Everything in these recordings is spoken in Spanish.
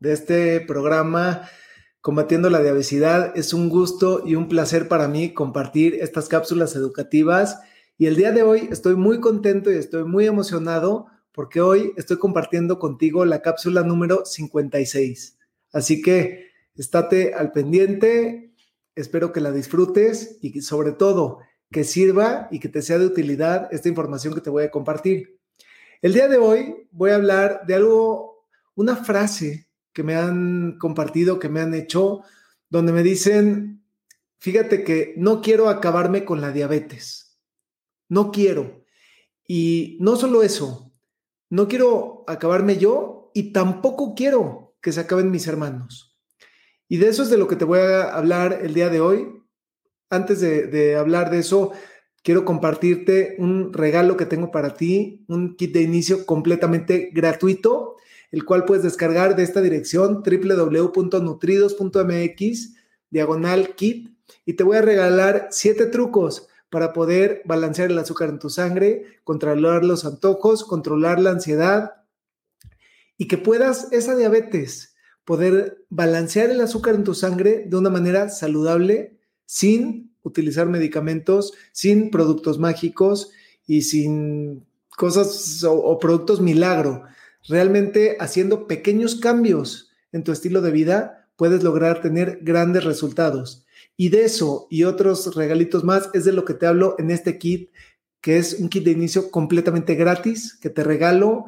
de este programa Combatiendo la Diabesidad. Es un gusto y un placer para mí compartir estas cápsulas educativas. Y el día de hoy estoy muy contento y estoy muy emocionado porque hoy estoy compartiendo contigo la cápsula número 56. Así que estate al pendiente, espero que la disfrutes y sobre todo que sirva y que te sea de utilidad esta información que te voy a compartir. El día de hoy voy a hablar de algo, una frase que me han compartido, que me han hecho, donde me dicen, fíjate que no quiero acabarme con la diabetes, no quiero. Y no solo eso, no quiero acabarme yo y tampoco quiero que se acaben mis hermanos. Y de eso es de lo que te voy a hablar el día de hoy. Antes de, de hablar de eso, quiero compartirte un regalo que tengo para ti, un kit de inicio completamente gratuito el cual puedes descargar de esta dirección www.nutridos.mx, diagonal kit, y te voy a regalar siete trucos para poder balancear el azúcar en tu sangre, controlar los antojos, controlar la ansiedad y que puedas esa diabetes, poder balancear el azúcar en tu sangre de una manera saludable, sin utilizar medicamentos, sin productos mágicos y sin cosas o, o productos milagro, Realmente haciendo pequeños cambios en tu estilo de vida puedes lograr tener grandes resultados. Y de eso y otros regalitos más es de lo que te hablo en este kit, que es un kit de inicio completamente gratis, que te regalo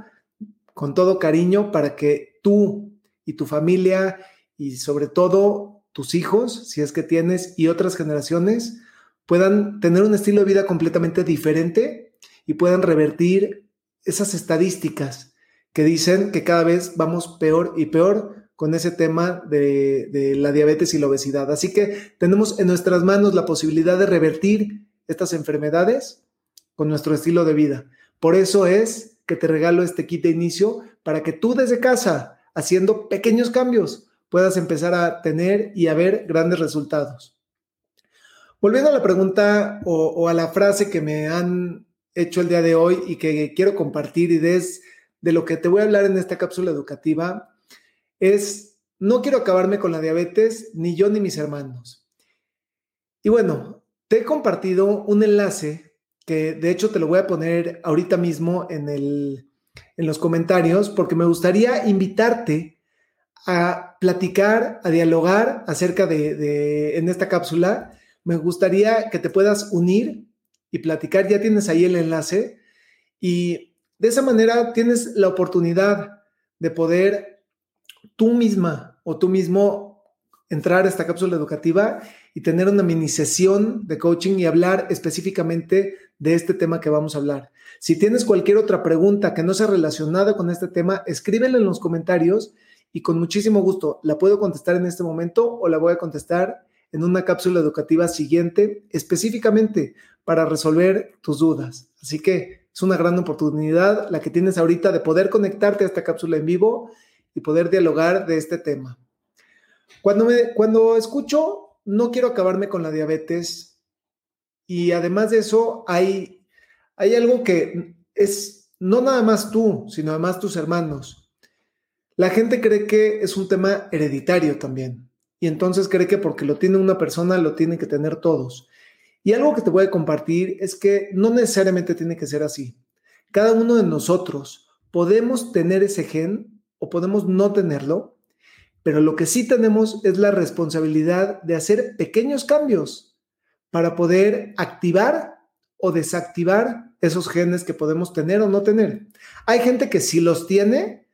con todo cariño para que tú y tu familia y sobre todo tus hijos, si es que tienes, y otras generaciones, puedan tener un estilo de vida completamente diferente y puedan revertir esas estadísticas que dicen que cada vez vamos peor y peor con ese tema de, la diabetes y la obesidad. Así que tenemos en nuestras manos la posibilidad de revertir estas enfermedades con nuestro estilo de vida. Por eso es que te regalo este kit de inicio para que tú desde casa, haciendo pequeños cambios, puedas empezar a tener y a ver grandes resultados. Volviendo a la pregunta o, a la frase que me han hecho el día de hoy y que quiero compartir y es de lo que te voy a hablar en esta cápsula educativa es, no quiero acabarme con la diabetes, ni yo ni mis hermanos. Y bueno, te he compartido un enlace que de hecho te lo voy a poner ahorita mismo en, el, en los comentarios porque me gustaría invitarte a platicar, a dialogar acerca de, de, en esta cápsula. Me gustaría que te puedas unir y platicar. Ya tienes ahí el enlace. Y de esa manera tienes la oportunidad de poder tú misma o tú mismo entrar a esta cápsula educativa y tener una mini sesión de coaching y hablar específicamente de este tema que vamos a hablar. Si tienes cualquier otra pregunta que no sea relacionada con este tema, escríbela en los comentarios y con muchísimo gusto la puedo contestar en este momento o la voy a contestar en una cápsula educativa siguiente específicamente para resolver tus dudas. Así que es una gran oportunidad la que tienes ahorita de poder conectarte a esta cápsula en vivo y poder dialogar de este tema. Cuando, me, cuando escucho, no quiero acabarme con la diabetes y además de eso hay, hay algo que es no nada más tú, sino además tus hermanos. La gente cree que es un tema hereditario también y entonces cree que porque lo tiene una persona lo tienen que tener todos. Y algo que te voy a compartir es que no necesariamente tiene que ser así. Cada uno de nosotros podemos tener ese gen o podemos no tenerlo, pero lo que sí tenemos es la responsabilidad de hacer pequeños cambios para poder activar o desactivar esos genes que podemos tener o no tener. Hay gente que si los tiene,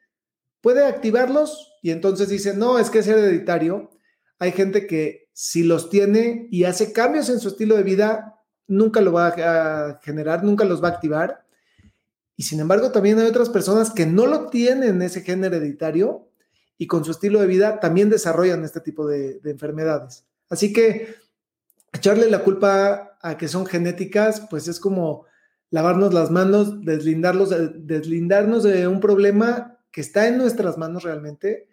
puede activarlos y entonces dice, no, es que es hereditario. Hay gente que si los tiene y hace cambios en su estilo de vida, nunca lo va a generar, nunca los va a activar. Y sin embargo, también hay otras personas que no lo tienen ese gen hereditario y con su estilo de vida también desarrollan este tipo de, enfermedades. Así que echarle la culpa a que son genéticas, pues es como lavarnos las manos, deslindarlos, deslindarnos de un problema que está en nuestras manos realmente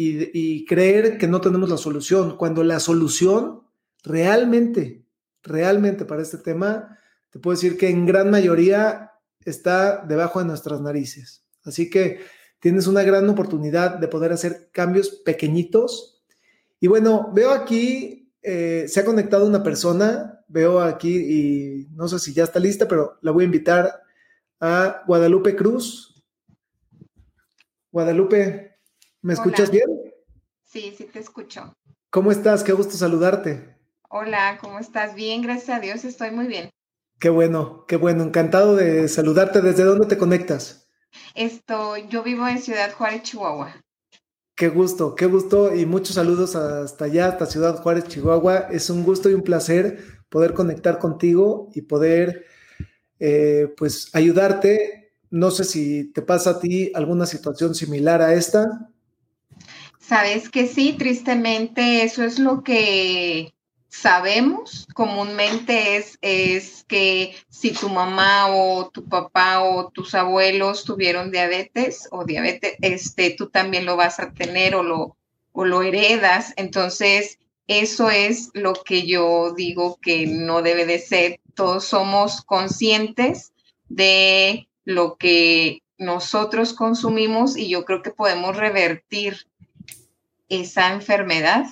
y, creer que no tenemos la solución, cuando la solución realmente, realmente para este tema, te puedo decir que en gran mayoría está debajo de nuestras narices. Así que tienes una gran oportunidad de poder hacer cambios pequeñitos. Y bueno, veo aquí, eh, se ha conectado una persona, veo aquí y no sé si ya está lista, pero la voy a invitar a Guadalupe Cruz. Guadalupe, ¿me escuchas bien? Sí, sí te escucho. ¿Cómo estás? Qué gusto saludarte. Hola, ¿cómo estás? Bien, gracias a Dios, estoy muy bien. Qué bueno, qué bueno, encantado de saludarte. ¿Desde dónde te conectas? Esto, yo vivo en Ciudad Juárez, Chihuahua. Qué gusto, qué gusto y muchos saludos hasta allá, hasta Ciudad Juárez, Chihuahua. Es un gusto y un placer poder conectar contigo y poder, eh, pues, ayudarte. No sé si te pasa a ti alguna situación similar a esta. Sabes que sí, tristemente eso es lo que sabemos comúnmente es, es que si tu mamá o tu papá o tus abuelos tuvieron diabetes o diabetes, este, tú también lo vas a tener o lo, o lo heredas. Entonces, eso es lo que yo digo que no debe de ser. Todos somos conscientes de lo que nosotros consumimos y yo creo que podemos revertir esa enfermedad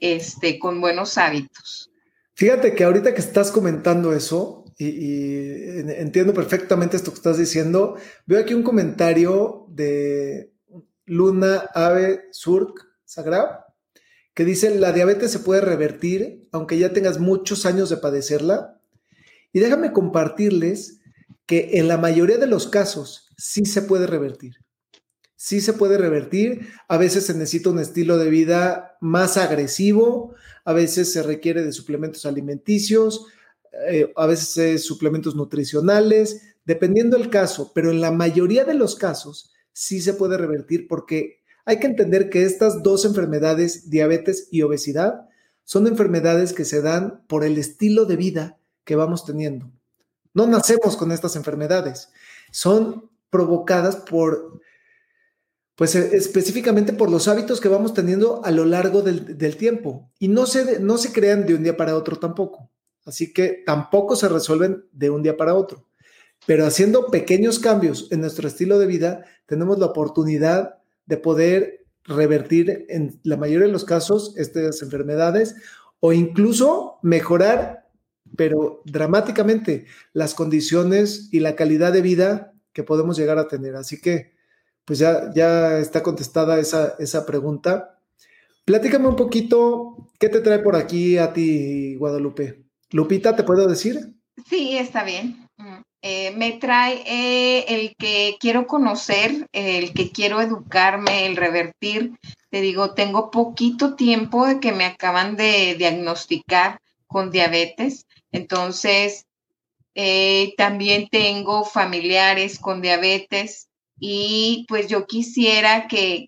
este, con buenos hábitos. Fíjate que ahorita que estás comentando eso, y, entiendo perfectamente esto que estás diciendo, veo aquí un comentario de Luna Ave Surk Sagrado, que dice, la diabetes se puede revertir aunque ya tengas muchos años de padecerla. Y déjame compartirles que en la mayoría de los casos sí se puede revertir sí se puede revertir. A veces se necesita un estilo de vida más agresivo, a veces se requiere de suplementos alimenticios, eh, a veces suplementos nutricionales, dependiendo del caso, pero en la mayoría de los casos sí se puede revertir porque hay que entender que estas dos enfermedades, diabetes y obesidad, son enfermedades que se dan por el estilo de vida que vamos teniendo. No nacemos con estas enfermedades, son provocadas por pues eh, específicamente por los hábitos que vamos teniendo a lo largo del, tiempo. Y no se, no se crean de un día para otro tampoco. Así que tampoco se resuelven de un día para otro. Pero haciendo pequeños cambios en nuestro estilo de vida, tenemos la oportunidad de poder revertir en la mayoría de los casos estas enfermedades o incluso mejorar, pero dramáticamente, las condiciones y la calidad de vida que podemos llegar a tener. Así que pues ya, ya está contestada esa, esa pregunta. Platícame un poquito, ¿qué te trae por aquí a ti, Guadalupe? Lupita, ¿te puedo decir? Sí, está bien. Mm, eh, me trae eh, el que quiero conocer, el que quiero educarme, el revertir. Te digo, tengo poquito tiempo de que me acaban de diagnosticar con diabetes. Entonces, eh, también tengo familiares con diabetes y pues yo quisiera que,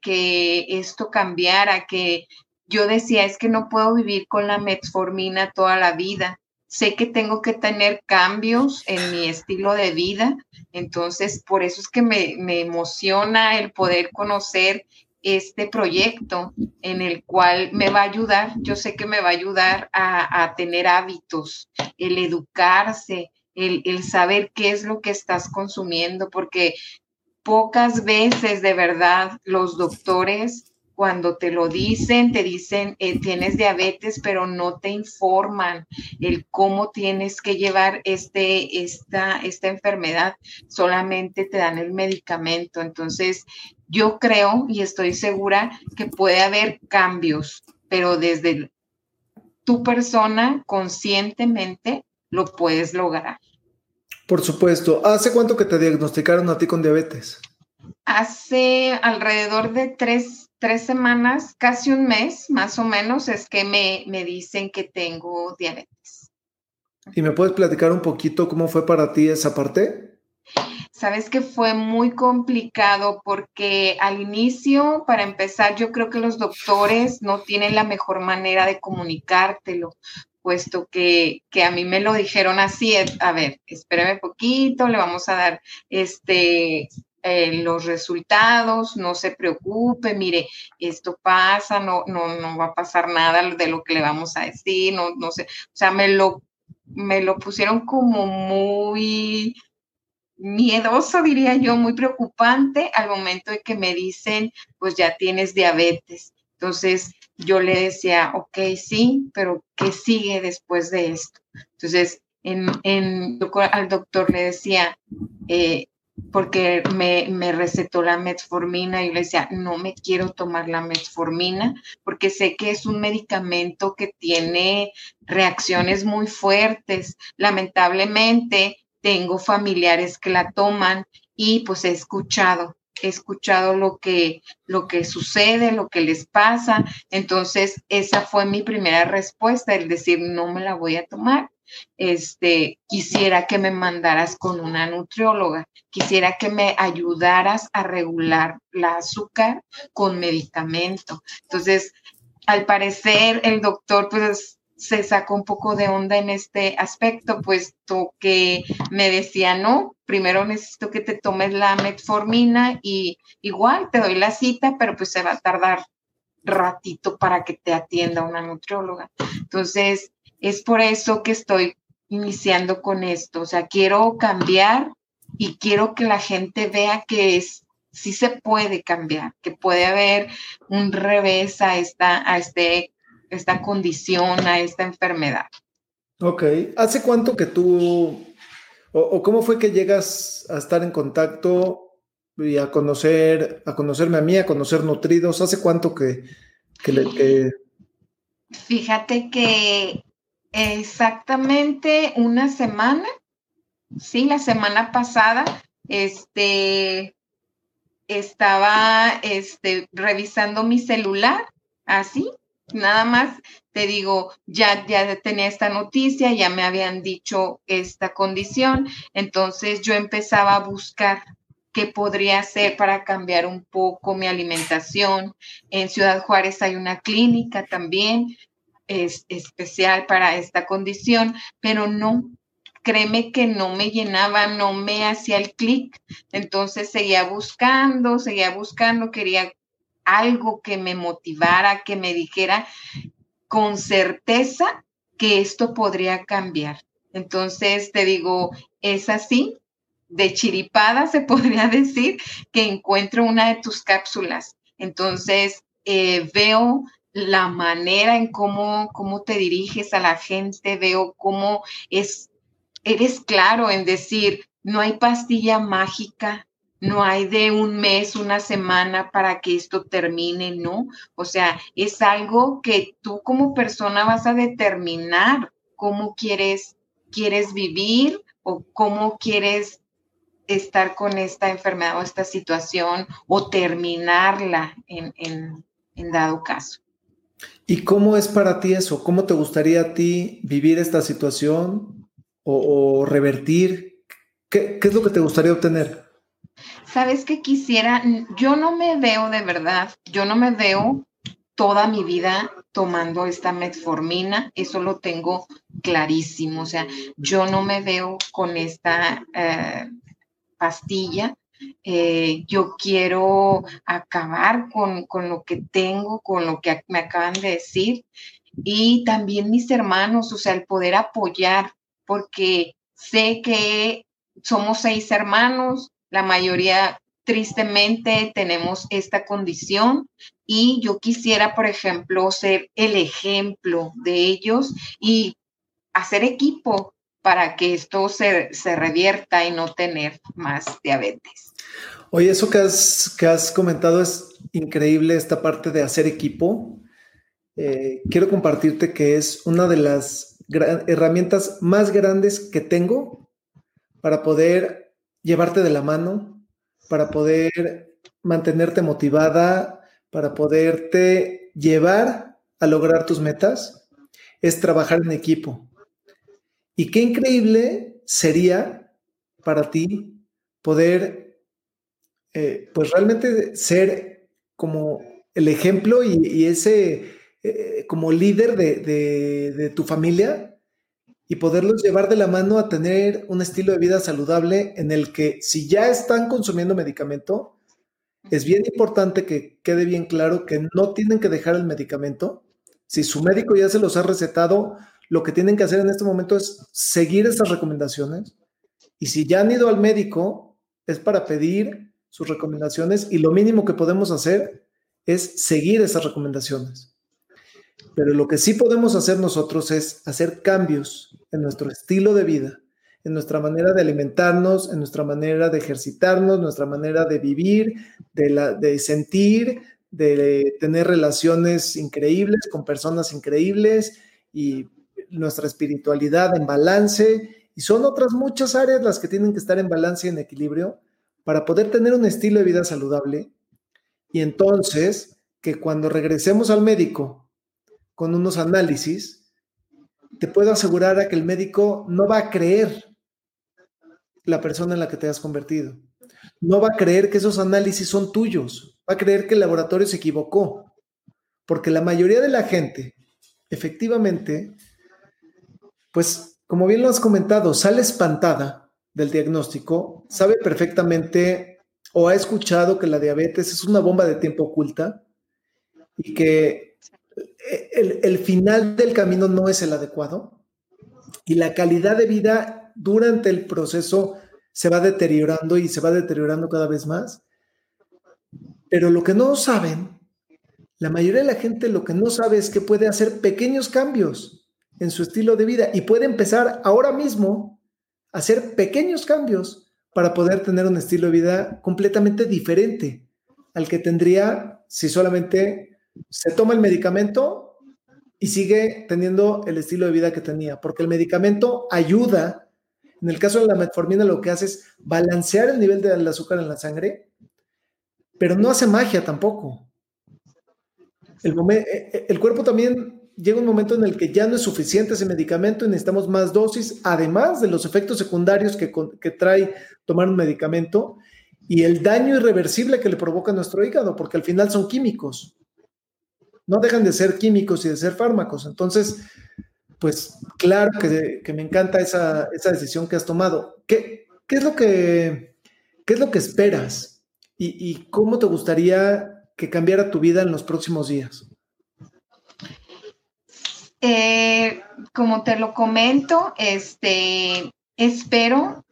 esto cambiara, que yo decía, es que no puedo vivir con la metformina toda la vida. Sé que tengo que tener cambios en mi estilo de vida, entonces por eso es que me, emociona el poder conocer este proyecto en el cual me va a ayudar, yo sé que me va a ayudar a, tener hábitos, el educarse, el, el, saber qué es lo que estás consumiendo, porque pocas veces de verdad los doctores cuando te lo dicen, te dicen eh, tienes diabetes, pero no te informan el cómo tienes que llevar este, esta, esta enfermedad, solamente te dan el medicamento. Entonces, yo creo y estoy segura que puede haber cambios, pero desde tu persona conscientemente lo puedes lograr. Por supuesto. ¿Hace cuánto que te diagnosticaron a ti con diabetes? Hace alrededor de tres, semanas, casi un mes más o menos, es que me, me dicen que tengo diabetes. ¿Y me puedes platicar un poquito cómo fue para ti esa parte? Sabes que fue muy complicado porque al inicio, para empezar, yo creo que los doctores no tienen la mejor manera de comunicártelo, puesto que, a mí me lo dijeron así, a ver, espéreme poquito, le vamos a dar este, eh, los resultados, no se preocupe, mire, esto pasa, no, no, no va a pasar nada de lo que le vamos a decir, no, no sé, o sea, me lo, me lo pusieron como muy miedoso, diría yo, muy preocupante al momento de que me dicen, pues ya tienes diabetes. Entonces yo le decía, ok, sí, pero ¿qué sigue después de esto? Entonces, en, en al doctor le decía, eh, porque me, me, recetó la metformina y le decía, no me quiero tomar la metformina porque sé que es un medicamento que tiene reacciones muy fuertes. Lamentablemente, tengo familiares que la toman y pues he escuchado, he escuchado lo que, lo que sucede, lo que les pasa. Entonces, esa fue mi primera respuesta, el decir, no me la voy a tomar. Este, quisiera que me mandaras con una nutrióloga, quisiera que me ayudaras a regular la azúcar con medicamento. Entonces, al parecer, el doctor, pues se sacó un poco de onda en este aspecto, puesto que me decía, no, primero necesito que te tomes la metformina y igual te doy la cita, pero pues se va a tardar ratito para que te atienda una nutrióloga. Entonces, es por eso que estoy iniciando con esto, o sea, quiero cambiar y quiero que la gente vea que es sí se puede cambiar, que puede haber un revés a esta a este esta condición, a esta enfermedad. Ok, ¿hace cuánto que tú, o, cómo fue que llegas a estar en contacto y a conocer, a conocerme a mí, a conocer Nutridos? ¿Hace cuánto que, que, Fíjate que exactamente una semana, sí, la semana pasada, este, estaba este, revisando mi celular, así, Nada más te digo, ya, ya tenía esta noticia, ya me habían dicho esta condición, entonces yo empezaba a buscar qué podría hacer para cambiar un poco mi alimentación. En Ciudad Juárez hay una clínica también es, especial para esta condición, pero no, créeme que no me llenaba, no me hacía el clic. Entonces seguía buscando, seguía buscando, quería algo que me motivara, que me dijera con certeza que esto podría cambiar. Entonces, te digo, es así, de chiripada se podría decir que encuentro una de tus cápsulas. Entonces, eh, veo la manera en cómo, cómo te diriges a la gente, veo cómo es, eres claro en decir, no hay pastilla mágica, no hay de un mes, una semana para que esto termine, ¿no? O sea, es algo que tú como persona vas a determinar cómo quieres, quieres vivir o cómo quieres estar con esta enfermedad o esta situación o terminarla en, dado caso. ¿Y cómo es para ti eso? ¿Cómo te gustaría a ti vivir esta situación o, revertir? ¿Qué, ¿Qué, es lo que te gustaría obtener? Sabes que quisiera, yo no me veo de verdad, yo no me veo toda mi vida tomando esta metformina, eso lo tengo clarísimo, o sea, yo no me veo con esta eh, pastilla, eh, yo quiero acabar con, con, lo que tengo, con lo que me acaban de decir, y también mis hermanos, o sea, el poder apoyar, porque sé que somos seis hermanos, la mayoría, tristemente, tenemos esta condición y yo quisiera, por ejemplo, ser el ejemplo de ellos y hacer equipo para que esto se, revierta y no tener más diabetes. Oye, eso que has, que has comentado es increíble, esta parte de hacer equipo. Eh, quiero compartirte que es una de las herramientas más grandes que tengo para poder llevarte de la mano, para poder mantenerte motivada, para poderte llevar a lograr tus metas, es trabajar en equipo. Y qué increíble sería para ti poder, eh, pues realmente ser como el ejemplo y, ese, eh, como líder de, tu familia y poderlos llevar de la mano a tener un estilo de vida saludable en el que si ya están consumiendo medicamento, es bien importante que quede bien claro que no tienen que dejar el medicamento. Si su médico ya se los ha recetado, lo que tienen que hacer en este momento es seguir estas recomendaciones. Y si ya han ido al médico, es para pedir sus recomendaciones y lo mínimo que podemos hacer es seguir esas recomendaciones. Pero lo que sí podemos hacer nosotros es hacer cambios en nuestro estilo de vida, en nuestra manera de alimentarnos, en nuestra manera de ejercitarnos, nuestra manera de vivir, de, de sentir, de tener relaciones increíbles con personas increíbles y nuestra espiritualidad en balance. Y son otras muchas áreas las que tienen que estar en balance y en equilibrio para poder tener un estilo de vida saludable. Y entonces, que cuando regresemos al médico con unos análisis, te puedo asegurar a que el médico no va a creer la persona en la que te has convertido. No va a creer que esos análisis son tuyos. Va a creer que el laboratorio se equivocó. Porque la mayoría de la gente, efectivamente, pues como bien lo has comentado, sale espantada del diagnóstico, sabe perfectamente o ha escuchado que la diabetes es una bomba de tiempo oculta y que el, final del camino no es el adecuado y la calidad de vida durante el proceso se va deteriorando y se va deteriorando cada vez más. Pero lo que no saben, la mayoría de la gente lo que no sabe es que puede hacer pequeños cambios en su estilo de vida y puede empezar ahora mismo a hacer pequeños cambios para poder tener un estilo de vida completamente diferente al que tendría si solamente se toma el medicamento y sigue teniendo el estilo de vida que tenía, porque el medicamento ayuda en el caso de la metformina lo que hace es balancear el nivel del azúcar en la sangre, pero no hace magia tampoco. El, eh, eh, el cuerpo también llega un momento en el que ya no es suficiente ese medicamento y necesitamos más dosis, además de los efectos secundarios que, que trae tomar un medicamento y el daño irreversible que le provoca nuestro hígado, porque al final son químicos. No dejan de ser químicos y de ser fármacos. Entonces, pues claro que, me encanta esa, decisión que has tomado. ¿Qué, es lo que, es lo que esperas? ¿Y, cómo te gustaría que cambiara tu vida en los próximos días? Eh, como te lo comento, este, espero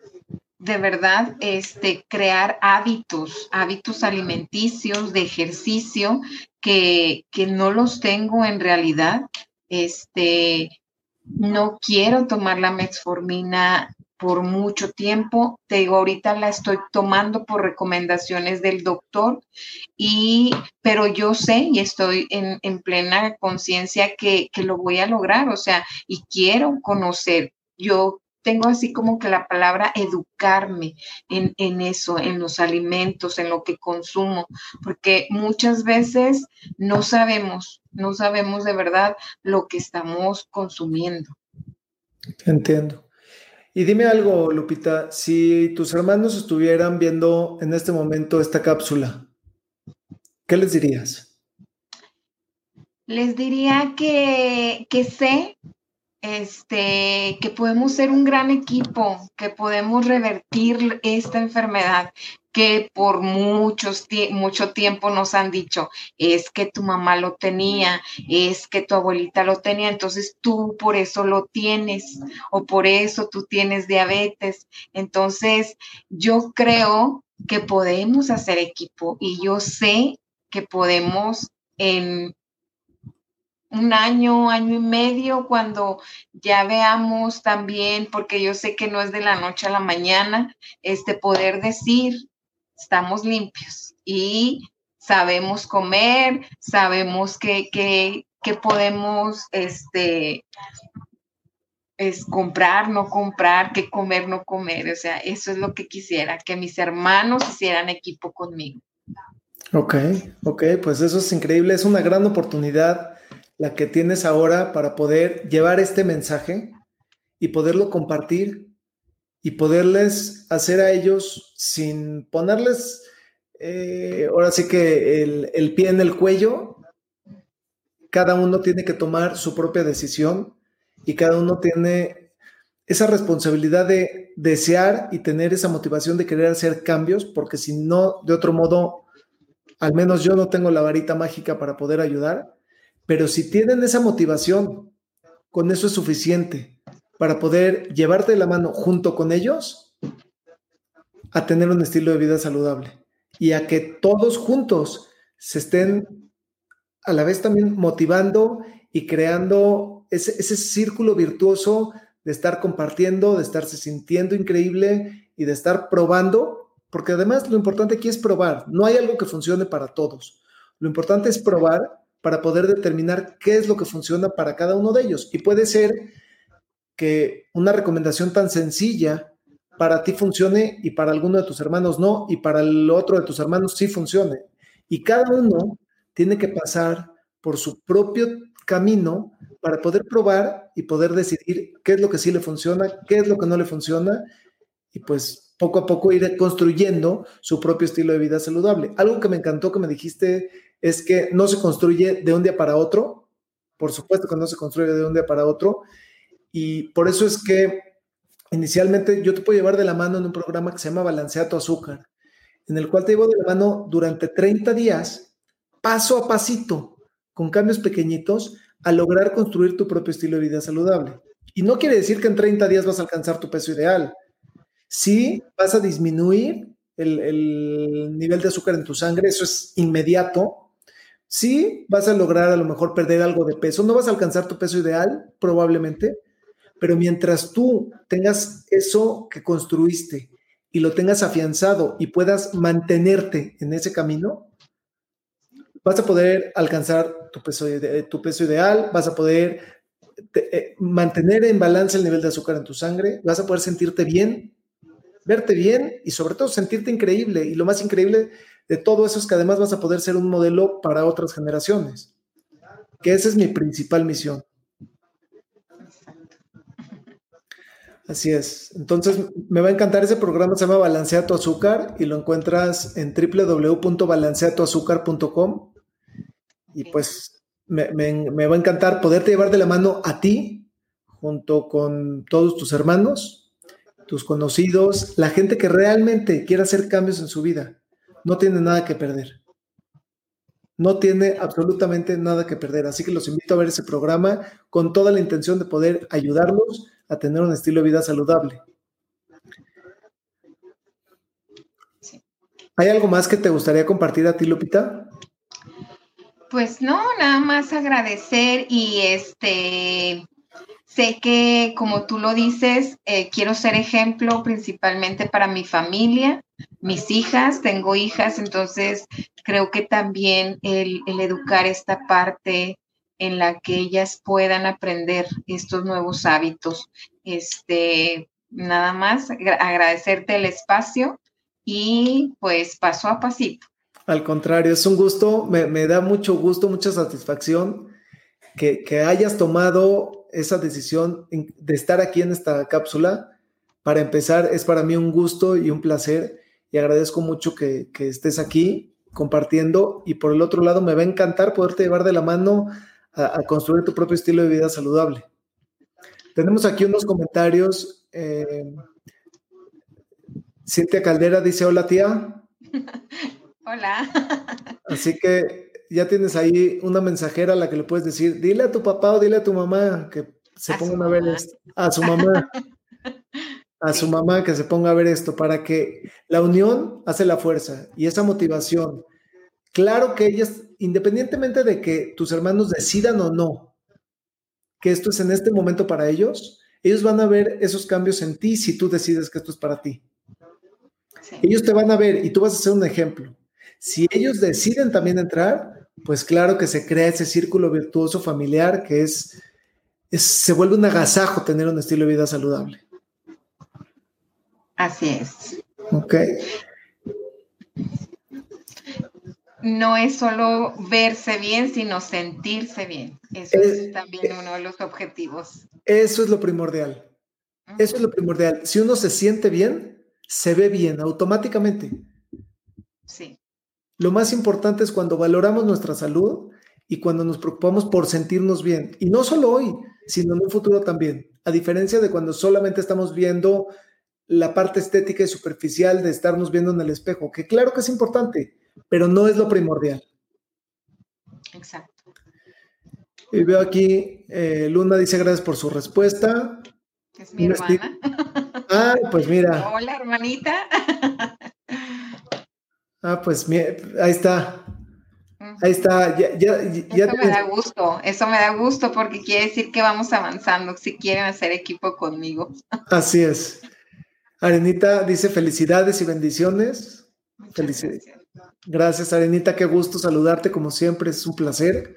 de verdad este, crear hábitos, hábitos alimenticios, de ejercicio, que, que no los tengo en realidad. Este, no quiero tomar la metformina por mucho tiempo. Te digo, ahorita la estoy tomando por recomendaciones del doctor, y, pero yo sé y estoy en, plena conciencia que, que, lo voy a lograr, o sea, y quiero conocer. Yo tengo así como que la palabra educarme en, en, eso, en los alimentos, en lo que consumo, porque muchas veces no sabemos, no sabemos de verdad lo que estamos consumiendo. Entiendo. Y dime algo, Lupita, si tus hermanos estuvieran viendo en este momento esta cápsula, ¿qué les dirías? Les diría que, que sé este, que podemos ser un gran equipo, que podemos revertir esta enfermedad que por muchos mucho tiempo nos han dicho, es que tu mamá lo tenía, es que tu abuelita lo tenía, entonces tú por eso lo tienes o por eso tú tienes diabetes. Entonces, yo creo que podemos hacer equipo y yo sé que podemos en un año, año y medio, cuando ya veamos también, porque yo sé que no es de la noche a la mañana, este poder decir, estamos limpios y sabemos comer, sabemos que, podemos, este, es comprar, no comprar, que comer, no comer. O sea, eso es lo que quisiera, que mis hermanos hicieran equipo conmigo. Ok, ok, pues eso es increíble, es una gran oportunidad la que tienes ahora para poder llevar este mensaje y poderlo compartir y poderles hacer a ellos sin ponerles, eh, ahora sí que el, el pie en el cuello, cada uno tiene que tomar su propia decisión y cada uno tiene esa responsabilidad de desear y tener esa motivación de querer hacer cambios, porque si no, de otro modo, al menos yo no tengo la varita mágica para poder ayudar, pero si tienen esa motivación, con eso es suficiente para poder llevarte de la mano junto con ellos a tener un estilo de vida saludable y a que todos juntos se estén a la vez también motivando y creando ese, ese círculo virtuoso de estar compartiendo, de estarse sintiendo increíble y de estar probando, porque además lo importante aquí es probar, no hay algo que funcione para todos. Lo importante es probar para poder determinar qué es lo que funciona para cada uno de ellos. Y puede ser que una recomendación tan sencilla para ti funcione y para alguno de tus hermanos no, y para el otro de tus hermanos sí funcione. Y cada uno tiene que pasar por su propio camino para poder probar y poder decidir qué es lo que sí le funciona, qué es lo que no le funciona, y pues poco a poco ir construyendo su propio estilo de vida saludable. Algo que me encantó que me dijiste es que no se construye de un día para otro, por supuesto que no se construye de un día para otro, y por eso es que inicialmente yo te puedo llevar de la mano en un programa que se llama Balancea tu azúcar, en el cual te llevo de la mano durante 30 días, paso a pasito, con cambios pequeñitos, a lograr construir tu propio estilo de vida saludable. Y no quiere decir que en 30 días vas a alcanzar tu peso ideal. Sí, vas a disminuir el, el nivel de azúcar en tu sangre, eso es inmediato, Sí, vas a lograr a lo mejor perder algo de peso, no vas a alcanzar tu peso ideal, probablemente, pero mientras tú tengas eso que construiste y lo tengas afianzado y puedas mantenerte en ese camino, vas a poder alcanzar tu peso, ideal, vas a poder eh, mantener en balance el nivel de azúcar en tu sangre, vas a poder sentirte bien, verte bien y sobre todo sentirte increíble. Y lo más increíble de todo eso es que además vas a poder ser un modelo para otras generaciones, que esa es mi principal misión. Así es. Entonces, me va a encantar ese programa, se llama Balancea tu azúcar y lo encuentras en www.balanceatuazúcar.com. Y pues me, me, va a encantar poderte llevar de la mano a ti, junto con todos tus hermanos, tus conocidos, la gente que realmente quiere hacer cambios en su vida no tiene nada que perder. No tiene absolutamente nada que perder. Así que los invito a ver ese programa con toda la intención de poder ayudarlos a tener un estilo de vida saludable. ¿Hay algo más que te gustaría compartir a ti, Lupita? Pues no, nada más agradecer y este Sé que, como tú lo dices, eh, quiero ser ejemplo principalmente para mi familia, mis hijas, tengo hijas, entonces creo que también el, educar esta parte en la que ellas puedan aprender estos nuevos hábitos. Este, nada más agradecerte el espacio y pues paso a pasito. Al contrario, es un gusto, me, da mucho gusto, mucha satisfacción que, que hayas tomado esa decisión de estar aquí en esta cápsula. Para empezar, es para mí un gusto y un placer y agradezco mucho que, estés aquí compartiendo y por el otro lado me va a encantar poderte llevar de la mano a, construir tu propio estilo de vida saludable. Tenemos aquí unos comentarios. Eh, Cintia Caldera dice, hola tía. Hola. Así que ya tienes ahí una mensajera a la que le puedes decir, dile a tu papá o dile a tu mamá que se pongan a ver esto, a su mamá, a su mamá que se ponga a ver esto, para que la unión hace la fuerza y esa motivación. Claro que ellas, independientemente de que tus hermanos decidan o no que esto es en este momento para ellos, ellos van a ver esos cambios en ti si tú decides que esto es para ti. Ellos te van a ver y tú vas a ser un ejemplo. Si ellos deciden también entrar, pues claro que se crea ese círculo virtuoso familiar que es, se vuelve un agasajo tener un estilo de vida saludable. Así es. Ok. No es solo verse bien, sino sentirse bien. Eso es, también uno de los objetivos. Eso es lo primordial. Eso es lo primordial. Si uno se siente bien, se ve bien automáticamente. Sí. Lo más importante es cuando valoramos nuestra salud y cuando nos preocupamos por sentirnos bien. Y no solo hoy, sino en un futuro también. A diferencia de cuando solamente estamos viendo la parte estética y superficial de estarnos viendo en el espejo, que claro que es importante, pero no es lo primordial. Exacto. Y veo aquí, eh, Luna dice gracias por su respuesta. Es mi hermana. Ah, pues mira. Hola, hermanita. Ah, pues ahí está. Ahí está. Ya, ya, ya eso me da gusto, eso me da gusto porque quiere decir que vamos avanzando, si quieren hacer equipo conmigo. Así es. Arenita dice felicidades y bendiciones. Felicidades. Gracias, Arenita, qué gusto saludarte como siempre, es un placer.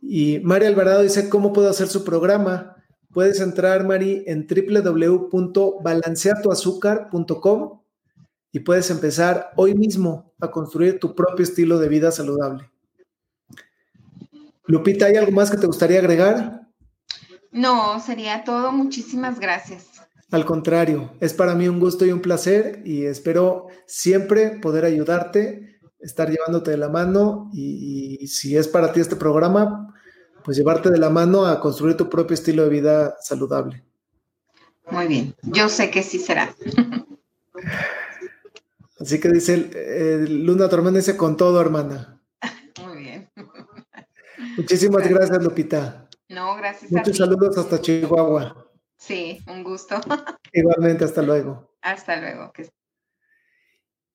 Y María Alvarado dice, ¿cómo puedo hacer su programa? Puedes entrar, Mari, en www.balanceatuazúcar.com y puedes empezar hoy mismo a construir tu propio estilo de vida saludable. Lupita, ¿hay algo más que te gustaría agregar? No, sería todo. Muchísimas gracias. Al contrario, es para mí un gusto y un placer y espero siempre poder ayudarte, estar llevándote de la mano y, y si es para ti este programa, pues llevarte de la mano a construir tu propio estilo de vida saludable. Muy bien, yo sé que sí será. Así que dice eh, Luna Tormenta dice con todo, hermana. Muy bien. Muchísimas gracias, Lupita. No, gracias. Muchos saludos hasta Chihuahua. Sí, un gusto. Igualmente, hasta luego. Hasta luego.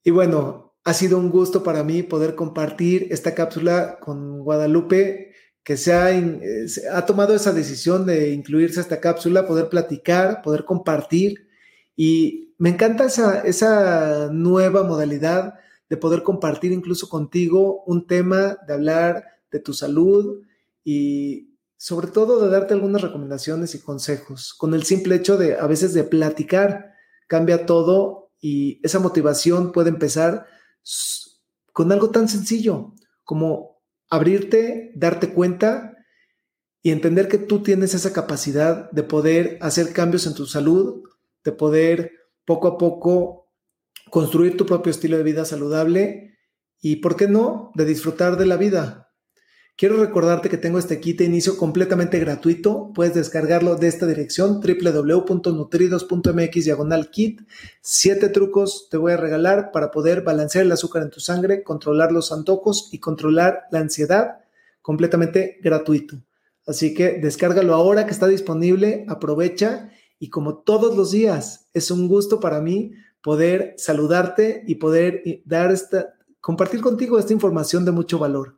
Y bueno, ha sido un gusto para mí poder compartir esta cápsula con Guadalupe, que se ha, eh, ha tomado esa decisión de incluirse a esta cápsula, poder platicar, poder compartir. Y me encanta esa, esa nueva modalidad de poder compartir incluso contigo un tema, de hablar de tu salud y sobre todo de darte algunas recomendaciones y consejos. Con el simple hecho de a veces de platicar, cambia todo y esa motivación puede empezar con algo tan sencillo como abrirte, darte cuenta y entender que tú tienes esa capacidad de poder hacer cambios en tu salud, de poder poco a poco construir tu propio estilo de vida saludable y, ¿por qué no?, de disfrutar de la vida. Quiero recordarte que tengo este kit de inicio completamente gratuito. Puedes descargarlo de esta dirección www.nutridos.mx diagonal kit. Siete trucos te voy a regalar para poder balancear el azúcar en tu sangre, controlar los antojos y controlar la ansiedad completamente gratuito. Así que descárgalo ahora que está disponible, aprovecha y como todos los días es un gusto para mí poder saludarte y poder dar esta compartir contigo esta información de mucho valor.